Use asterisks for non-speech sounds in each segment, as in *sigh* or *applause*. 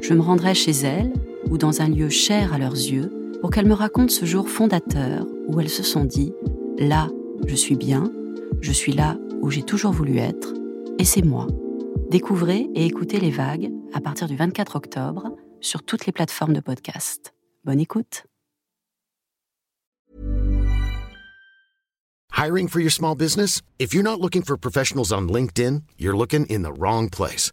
Je me rendrai chez elles ou dans un lieu cher à leurs yeux pour qu'elles me racontent ce jour fondateur où elles se sont dit ⁇ Là, je suis bien, je suis là où j'ai toujours voulu être, et c'est moi. Découvrez et écoutez les vagues à partir du 24 octobre sur toutes les plateformes de podcast. Bonne écoute. Hiring for your small business? If you're not looking for professionals on LinkedIn, you're looking in the wrong place.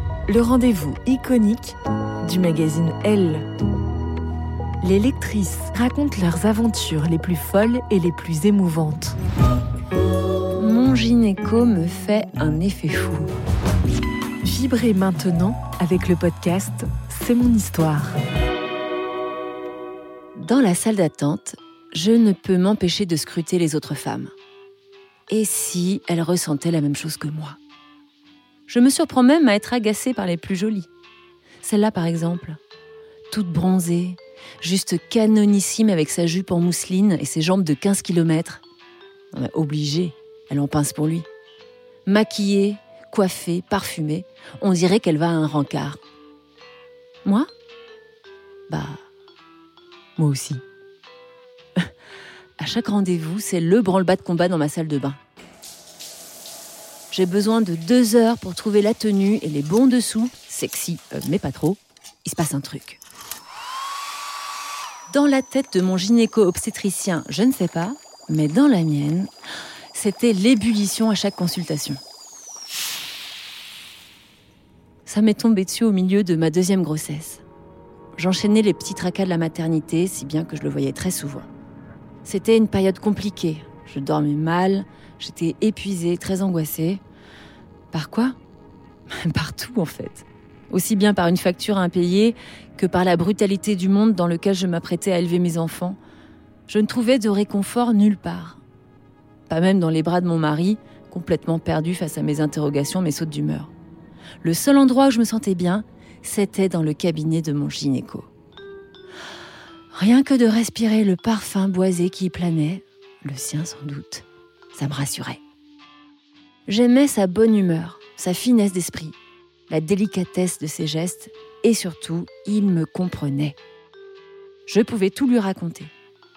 le rendez-vous iconique du magazine Elle. Les lectrices racontent leurs aventures les plus folles et les plus émouvantes. Mon gynéco me fait un effet fou. Vibrez maintenant avec le podcast C'est mon histoire. Dans la salle d'attente, je ne peux m'empêcher de scruter les autres femmes. Et si elles ressentaient la même chose que moi? Je me surprends même à être agacée par les plus jolies. Celle-là, par exemple, toute bronzée, juste canonissime avec sa jupe en mousseline et ses jambes de 15 km. Obligée, elle en pince pour lui. Maquillée, coiffée, parfumée, on dirait qu'elle va à un rencard. Moi? Bah, moi aussi. *laughs* à chaque rendez-vous, c'est le branle-bas de combat dans ma salle de bain. J'ai besoin de deux heures pour trouver la tenue et les bons dessous, sexy, euh, mais pas trop. Il se passe un truc. Dans la tête de mon gynéco-obstétricien, je ne sais pas, mais dans la mienne, c'était l'ébullition à chaque consultation. Ça m'est tombé dessus au milieu de ma deuxième grossesse. J'enchaînais les petits tracas de la maternité, si bien que je le voyais très souvent. C'était une période compliquée. Je dormais mal, j'étais épuisée, très angoissée. Par quoi? *laughs* Partout en fait. Aussi bien par une facture impayée que par la brutalité du monde dans lequel je m'apprêtais à élever mes enfants. Je ne trouvais de réconfort nulle part. Pas même dans les bras de mon mari, complètement perdu face à mes interrogations, mes sautes d'humeur. Le seul endroit où je me sentais bien, c'était dans le cabinet de mon gynéco. Rien que de respirer le parfum boisé qui y planait, le sien sans doute, ça me rassurait. J'aimais sa bonne humeur, sa finesse d'esprit, la délicatesse de ses gestes et surtout, il me comprenait. Je pouvais tout lui raconter.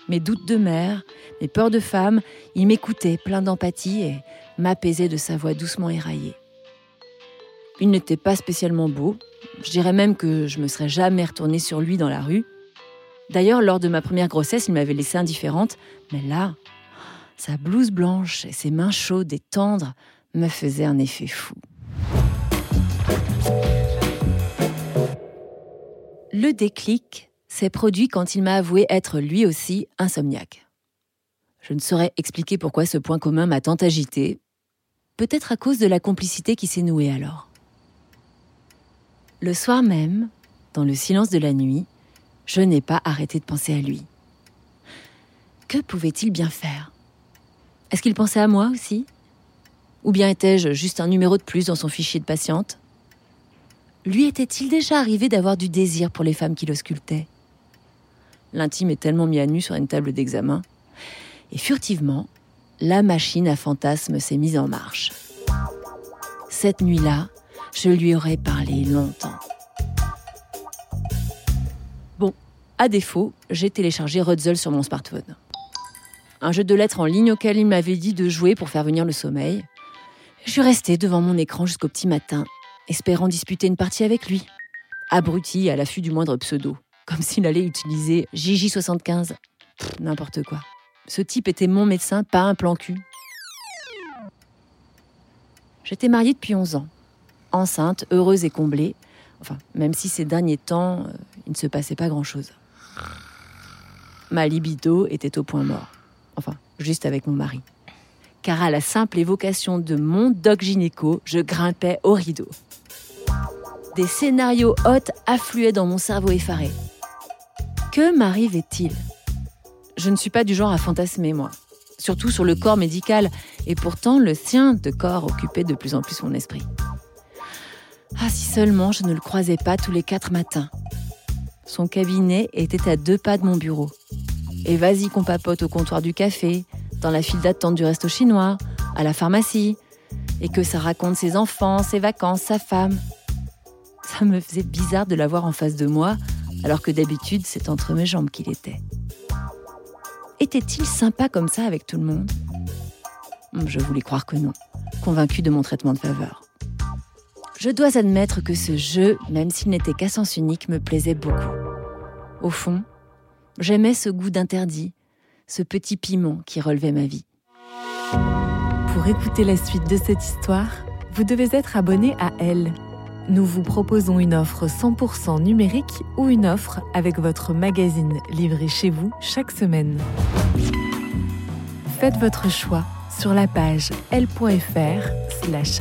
Mes doutes de mère, mes peurs de femme, il m'écoutait plein d'empathie et m'apaisait de sa voix doucement éraillée. Il n'était pas spécialement beau. Je dirais même que je me serais jamais retournée sur lui dans la rue. D'ailleurs, lors de ma première grossesse, il m'avait laissée indifférente. Mais là, sa blouse blanche et ses mains chaudes et tendres me faisaient un effet fou. Le déclic s'est produit quand il m'a avoué être lui aussi insomniaque. Je ne saurais expliquer pourquoi ce point commun m'a tant agité, peut-être à cause de la complicité qui s'est nouée alors. Le soir même, dans le silence de la nuit, je n'ai pas arrêté de penser à lui. Que pouvait-il bien faire? Est-ce qu'il pensait à moi aussi? Ou bien étais-je juste un numéro de plus dans son fichier de patiente? Lui était-il déjà arrivé d'avoir du désir pour les femmes qui le sculptaient L'intime est tellement mis à nu sur une table d'examen. Et furtivement, la machine à fantasmes s'est mise en marche. Cette nuit-là, je lui aurais parlé longtemps. Bon, à défaut, j'ai téléchargé Rutzel sur mon smartphone. Un jeu de lettres en ligne auquel il m'avait dit de jouer pour faire venir le sommeil. Je suis restée devant mon écran jusqu'au petit matin, espérant disputer une partie avec lui. Abruti à l'affût du moindre pseudo, comme *laughs* s'il allait utiliser JJ75. N'importe quoi. Ce type était mon médecin, pas un plan cul. J'étais mariée depuis 11 ans, enceinte, heureuse et comblée. Enfin, même si ces derniers temps, euh, il ne se passait pas grand-chose. Ma libido était au point mort. Enfin, juste avec mon mari. Car à la simple évocation de mon doc gynéco, je grimpais au rideau. Des scénarios hôtes affluaient dans mon cerveau effaré. Que m'arrivait-il? Je ne suis pas du genre à fantasmer, moi. Surtout sur le corps médical, et pourtant le sien de corps occupait de plus en plus mon esprit. Ah, si seulement je ne le croisais pas tous les quatre matins. Son cabinet était à deux pas de mon bureau. Et vas-y qu'on papote au comptoir du café, dans la file d'attente du resto chinois, à la pharmacie, et que ça raconte ses enfants, ses vacances, sa femme. Ça me faisait bizarre de l'avoir en face de moi, alors que d'habitude c'est entre mes jambes qu'il était. Était-il sympa comme ça avec tout le monde? Je voulais croire que non, convaincu de mon traitement de faveur. Je dois admettre que ce jeu, même s'il n'était qu'à sens unique, me plaisait beaucoup. Au fond, j'aimais ce goût d'interdit, ce petit piment qui relevait ma vie. Pour écouter la suite de cette histoire, vous devez être abonné à Elle. Nous vous proposons une offre 100% numérique ou une offre avec votre magazine livré chez vous chaque semaine. Faites votre choix sur la page l.fr/slash